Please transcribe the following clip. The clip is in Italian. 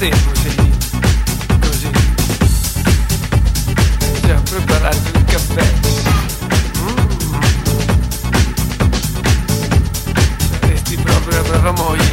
così, così, così. Già preparato il caffè. Mm. Saresti proprio una brava moglie.